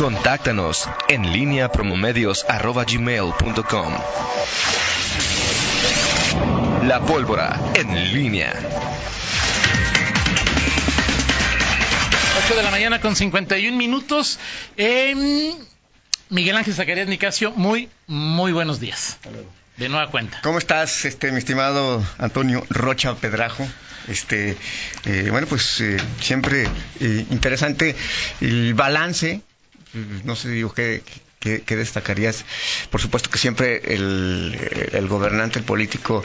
Contáctanos en línea promomedios.com. La pólvora en línea. 8 de la mañana con 51 minutos. Eh, Miguel Ángel Zacarías Nicasio, muy, muy buenos días. De nueva cuenta. ¿Cómo estás, este, mi estimado Antonio Rocha Pedrajo? Este, eh, bueno, pues eh, siempre eh, interesante el balance. No sé, digo, ¿qué, qué, qué destacarías? Por supuesto que siempre el, el gobernante, el político,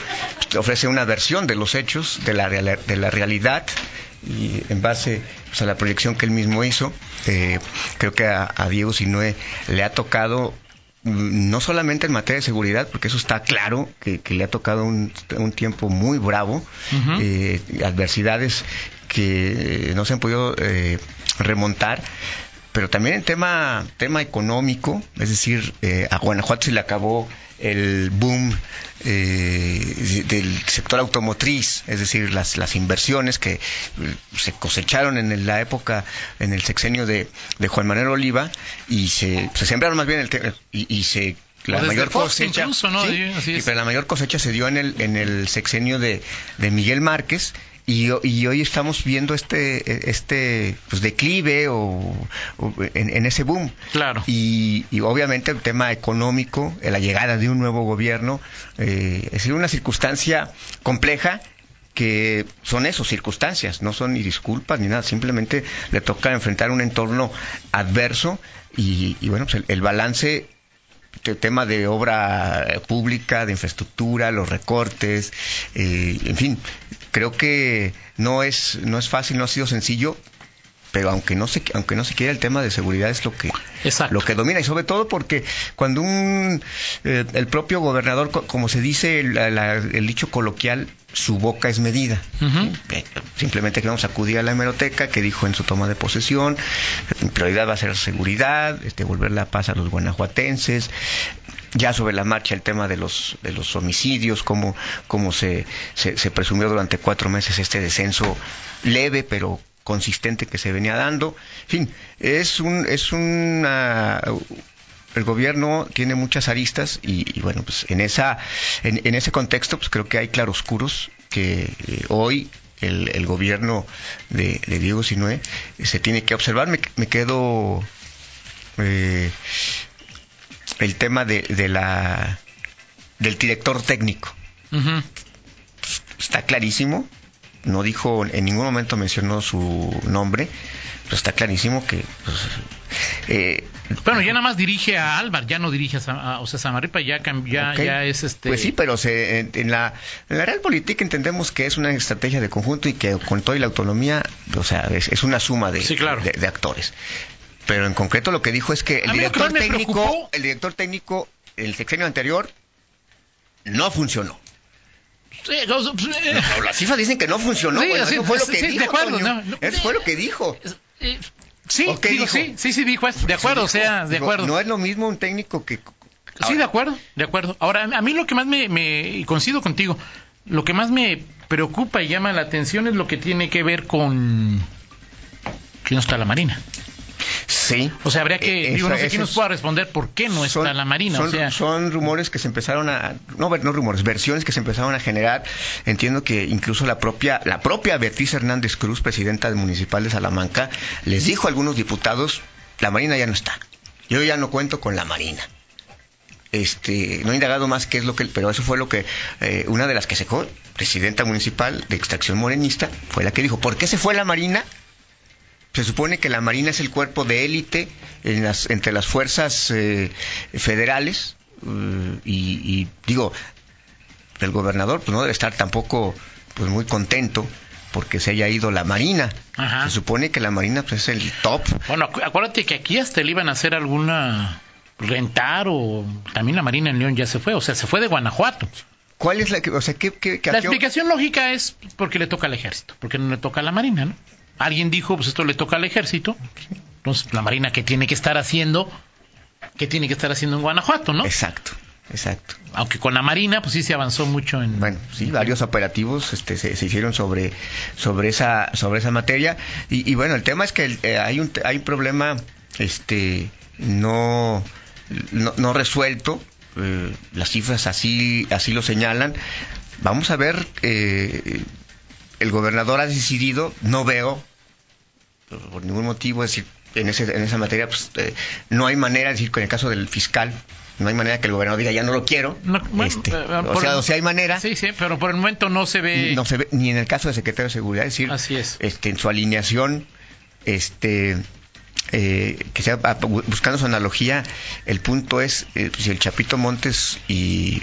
ofrece una versión de los hechos, de la, de la realidad, y en base pues, a la proyección que él mismo hizo, eh, creo que a, a Diego Sinue le ha tocado mm, no solamente en materia de seguridad, porque eso está claro, que, que le ha tocado un, un, tiempo muy bravo, uh -huh. eh, adversidades que no se han podido eh, remontar, pero también en tema, tema económico, es decir, eh, a Guanajuato se le acabó el boom eh, del sector automotriz, es decir, las, las inversiones que se cosecharon en la época, en el sexenio de, de Juan Manuel Oliva, y se, se sembraron más bien el y, y se la mayor cosecha incluso, ¿no? sí, sí, pero la mayor cosecha se dio en el en el sexenio de, de Miguel Márquez y, y, hoy estamos viendo este este pues, declive o, o en, en, ese boom. Claro. Y, y, obviamente el tema económico la llegada de un nuevo gobierno eh, es una circunstancia compleja que son eso, circunstancias, no son ni disculpas ni nada, simplemente le toca enfrentar un entorno adverso y, y bueno, pues el, el balance el tema de obra pública, de infraestructura, los recortes, eh, en fin, creo que no es, no es fácil, no ha sido sencillo, pero aunque no se aunque no se quiera el tema de seguridad es lo que Exacto. lo que domina y sobre todo porque cuando un eh, el propio gobernador como se dice la, la, el dicho coloquial su boca es medida uh -huh. ¿sí? simplemente que vamos a acudir a la hemeroteca que dijo en su toma de posesión mi prioridad va a ser seguridad este volver la paz a los guanajuatenses ya sobre la marcha el tema de los de los homicidios cómo cómo se, se, se presumió durante cuatro meses este descenso leve pero consistente que se venía dando. En fin, es un, es una, el gobierno tiene muchas aristas y, y bueno, pues en esa, en, en, ese contexto, pues creo que hay claroscuros que eh, hoy el, el, gobierno de, de Diego Sinue se tiene que observar. Me, me quedo eh, el tema de, de, la del director técnico. Uh -huh. Está clarísimo no dijo, en ningún momento mencionó su nombre, pero está clarísimo que... Pues, eh, bueno, ya nada más dirige a Álvar, ya no dirige a, a o sea, Samarripa, ya, ya, okay. ya es este... Pues sí, pero se, en, en, la, en la Realpolitik entendemos que es una estrategia de conjunto y que con toda la autonomía, o sea, es, es una suma de, sí, claro. de, de, actores. Pero en concreto lo que dijo es que el director técnico, el director técnico, el sexenio anterior, no funcionó. No, las cifras dicen que no funcionó. Sí, bueno, eso fue lo que sí, dijo. De acuerdo, no, no, eso fue lo que dijo. Sí, qué digo, dijo? sí, sí, sí, dijo eso. De acuerdo, o sea, de acuerdo. No es lo mismo un técnico que. Ahora. Sí, de acuerdo, de acuerdo. Ahora, a mí lo que más me, me. Y coincido contigo. Lo que más me preocupa y llama la atención es lo que tiene que ver con. que no está la Marina. Sí. O sea, habría que, digo, no sé quién nos pueda responder por qué no está son, la Marina. Son, o sea, son rumores que se empezaron a, no, no rumores, versiones que se empezaron a generar. Entiendo que incluso la propia, la propia Beatriz Hernández Cruz, presidenta municipal de Salamanca, les dijo a algunos diputados, la Marina ya no está. Yo ya no cuento con la Marina. Este, no he indagado más qué es lo que, pero eso fue lo que eh, una de las que secó, presidenta municipal de extracción morenista, fue la que dijo, ¿por qué se fue la Marina? Se supone que la Marina es el cuerpo de élite en las, entre las fuerzas eh, federales uh, y, y, digo, el gobernador pues no debe estar tampoco pues muy contento porque se haya ido la Marina. Ajá. Se supone que la Marina pues, es el top. Bueno, acu acuérdate que aquí hasta le iban a hacer alguna rentar o también la Marina en León ya se fue, o sea, se fue de Guanajuato. ¿Cuál es la que, o sea, qué, qué, qué La explicación lógica es porque le toca al ejército, porque no le toca a la Marina, ¿no? Alguien dijo, pues esto le toca al ejército, entonces la Marina que tiene que estar haciendo, que tiene que estar haciendo en Guanajuato, ¿no? Exacto. Exacto. Aunque con la Marina, pues sí se avanzó mucho en. Bueno, sí, varios operativos este, se, se hicieron sobre, sobre, esa, sobre esa materia. Y, y, bueno, el tema es que eh, hay, un, hay un problema este, no, no, no resuelto. Eh, las cifras así, así lo señalan. Vamos a ver, eh, el gobernador ha decidido, no veo, por ningún motivo, es decir, en, ese, en esa materia, pues, eh, no hay manera, es decir, con el caso del fiscal, no hay manera que el gobernador diga ya no lo quiero. No, bueno, Este, eh, o, por- sea, o sea, hay manera. Sí, sí, pero por el momento no se ve. No se ve, ni en el caso del secretario de Seguridad, es decir, Así es. este, en su alineación, este, eh, que sea ah, bu- buscando su analogía, el punto es eh, si el Chapito Montes y y,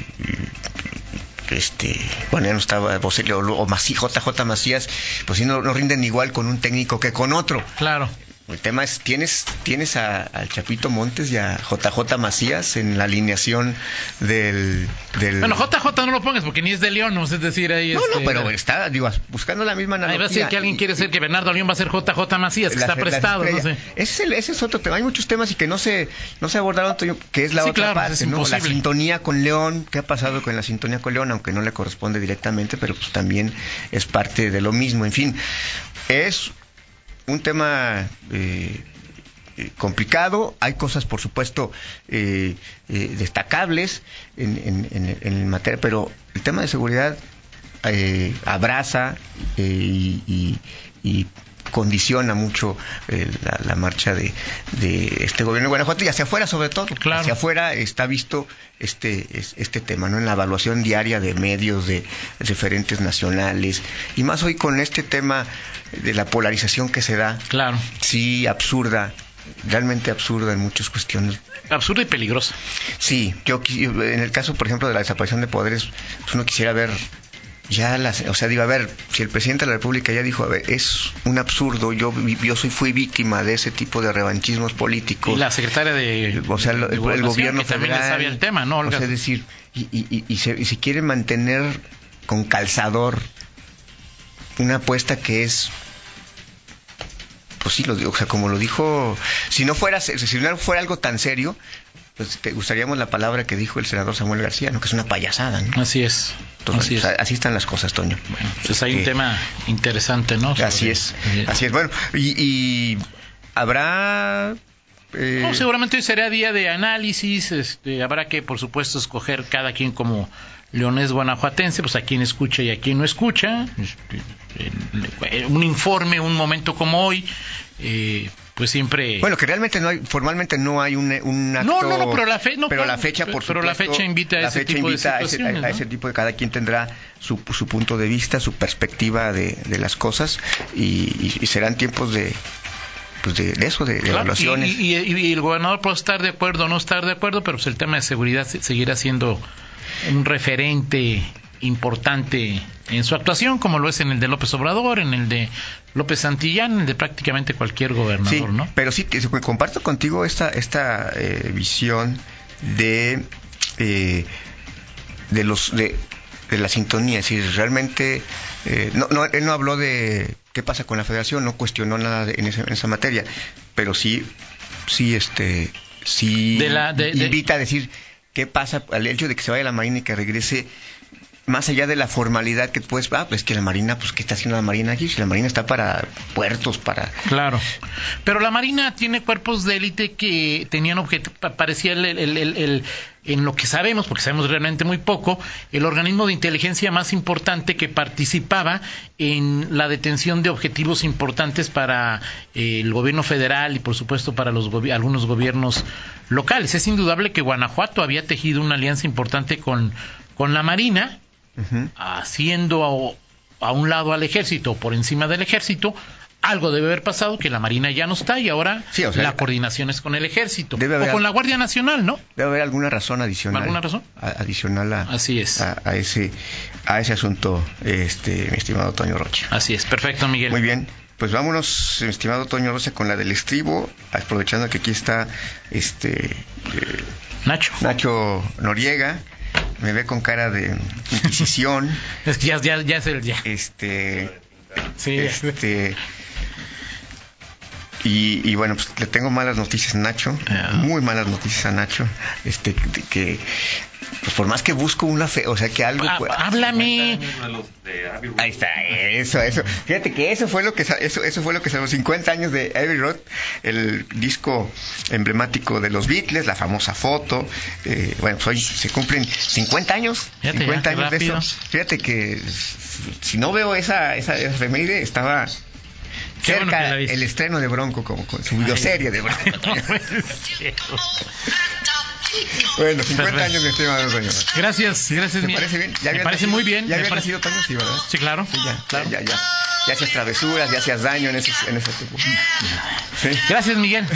este, bueno, ya no estaba Bocelli o, o Mací- JJ Macías, pues sí no, no rinden igual con un técnico que con otro. Claro. El tema es, tienes, tienes a- al Chapito Montes y a JJ Macías en la alineación del... del... Bueno, JJ no lo pongas porque ni es de León, ¿no? es decir, ahí No, este, no, pero está, digo, buscando la misma Ahí analogía. va a ser que alguien Y- quiere ser que Bernardo León va a ser JJ Macías, que la- está prestado, no sé. Ese es, el- ese es otro tema. Hay muchos temas y que no se, no se abordaron, que es la Sí, otra claro, parte, ¿no? La sintonía con León, ¿qué ha pasado con la sintonía con León? Aunque no le corresponde directamente, pero pues también es parte de lo mismo. En fin, es un tema eh, eh, complicado. Hay cosas, por supuesto, eh, eh, destacables en, en, en, en materia, pero el tema de seguridad abraza y, y- y condiciona mucho eh, la, la marcha de, de este gobierno de Guanajuato y hacia afuera sobre todo. Claro. Hacia afuera está visto este, es- este tema, ¿no? En la evaluación diaria de medios, de referentes nacionales y más hoy con este tema de la polarización que se da, Claro. sí, absurda, realmente absurda en muchas cuestiones. Absurdo y peligroso. Sí, yo en el caso, por ejemplo, de la desaparición de poderes, pues uno quisiera ver ya las, o sea, digo, a ver, si el presidente de la República ya dijo, a ver, es un absurdo, yo yo soy fui víctima de ese tipo de revanchismos políticos. Y la secretaria de, o sea, lo- de el, el gobierno que también federal, sabe el tema, ¿no, o sea, es decir, y, y, y- y se, y se quiere mantener con calzador una apuesta que es pues sí lo digo, o sea, como lo dijo, si no fuera si no fuera algo tan serio, pues te gustaríamos la palabra que dijo el senador Samuel García, ¿no? que es una payasada, ¿no? Así es. Entonces, así o es. sea, así están las cosas, Toño. Bueno, pues hay un tema interesante, ¿no? Así es, así es. Bueno, y, y habrá eh, No, seguramente hoy será día de análisis, este, habrá que, por supuesto, escoger cada quien como leonés guanajuatense, pues a quien escucha y a quien no escucha, este, un informe, un momento como hoy, eh, pues siempre... Bueno, que realmente no hay, formalmente no hay un, un acto. No, no, no, pero la fe- no, pero claro, la fecha, por pero la fecha invita a la ese fecha tipo de a ese- a, ¿no? ese tipo de cada quien tendrá su, su punto de vista, su perspectiva de, de las cosas y, y- y serán tiempos de, pues de, de eso, de, de Claro, evaluaciones. Y, y- y el gobernador puede estar de acuerdo o no estar de acuerdo, pero pues el tema de seguridad se- seguirá siendo un referente importante en su actuación, como lo es en el de López Obrador, en el de López Santillán, en el de prácticamente cualquier gobernador, Sí, ¿no? pero sí, que comparto contigo esta, esta eh, visión de, eh, de los de, de la sintonía, es decir, realmente eh, no, no, él no habló de qué pasa con la Federación, no cuestionó nada en, esa, en esa materia, pero sí, sí, este, sí De la- de- de- invita a decir qué pasa al hecho de que se vaya a la Marina y que regrese más allá de la formalidad que pues, ah, pues que la Marina, pues, ¿qué está haciendo la Marina aquí? Si la Marina está para puertos, para... Claro. Pero la Marina tiene cuerpos de élite que tenían objeto, pa- parecía el, el- el- el- en lo que sabemos, porque sabemos realmente muy poco, el organismo de inteligencia más importante que participaba en la detención de objetivos importantes para eh, el gobierno federal y por supuesto para los gobi- algunos gobiernos locales. Es indudable que Guanajuato había tejido una alianza importante con, con la Marina, Haciendo a, a un lado al ejército o por encima del ejército, algo debe haber pasado que la Marina ya no está y ahora Sí, o sea, la coordinación es con el ejército debe haber- o con la Guardia Nacional, ¿no? Debe haber alguna razón adicional. ¿Alguna razón? a- adicional a, Así es. a, a ese a ese asunto, este, mi estimado Toño Rocha. Así es, perfecto, Miguel. Muy bien. Pues vámonos, mi estimado Toño Rocha, con la del estribo, aprovechando que aquí está este eh, Nacho. Nacho Noriega, me ve con cara de inquisición, Es que ya, ya, ya es el ya. este Sí, este Y, y bueno, pues le tengo malas noticias a Nacho, Ah. muy malas noticias a Nacho, este, que, que, pues por más que busco una fe, o sea, que algo... Ah, pueda- háblame. Ahí está, eso, eso. Fíjate que eso fue lo que eso, eso fue lo que salvó 50 años de Abbey Road, el disco emblemático de los Beatles, la famosa foto. eh, bueno, pues hoy se cumplen 50 años, Fíjate 50 ya, qué años de eso. Fíjate que si no veo esa esa efeméride estaba bueno cerca el estreno de Bronco como con su videoserie de Bronco. No. bueno, 50 Perfecto. años de estima Toño. Gracias, gracias. ¿Te mi- parece bien? Me habías parece nacido- muy bien. Ya me había parece- nacido Toño, sí, ¿verdad? Sí, claro. Sí, ya, claro. ya, ya, ya. Ya hacías travesuras, ya hacías daño en ese, en ese tiempo. Sí. Gracias, Miguel.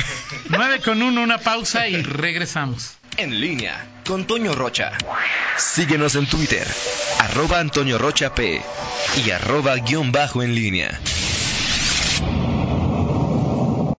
9 con 1, una pausa y regresamos. En línea con Toño Rocha. Síguenos en Twitter, arroba Antonio Rocha P y arroba guion bajo en línea.